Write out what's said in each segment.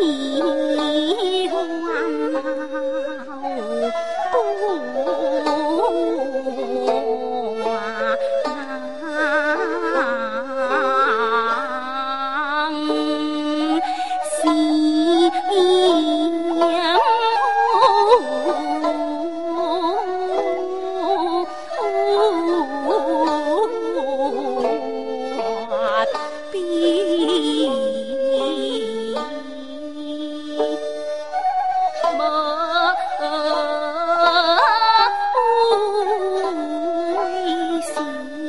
你 Thank you.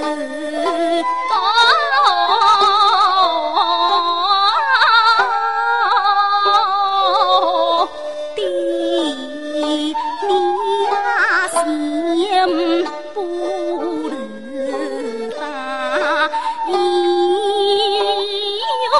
自当的你心不如他有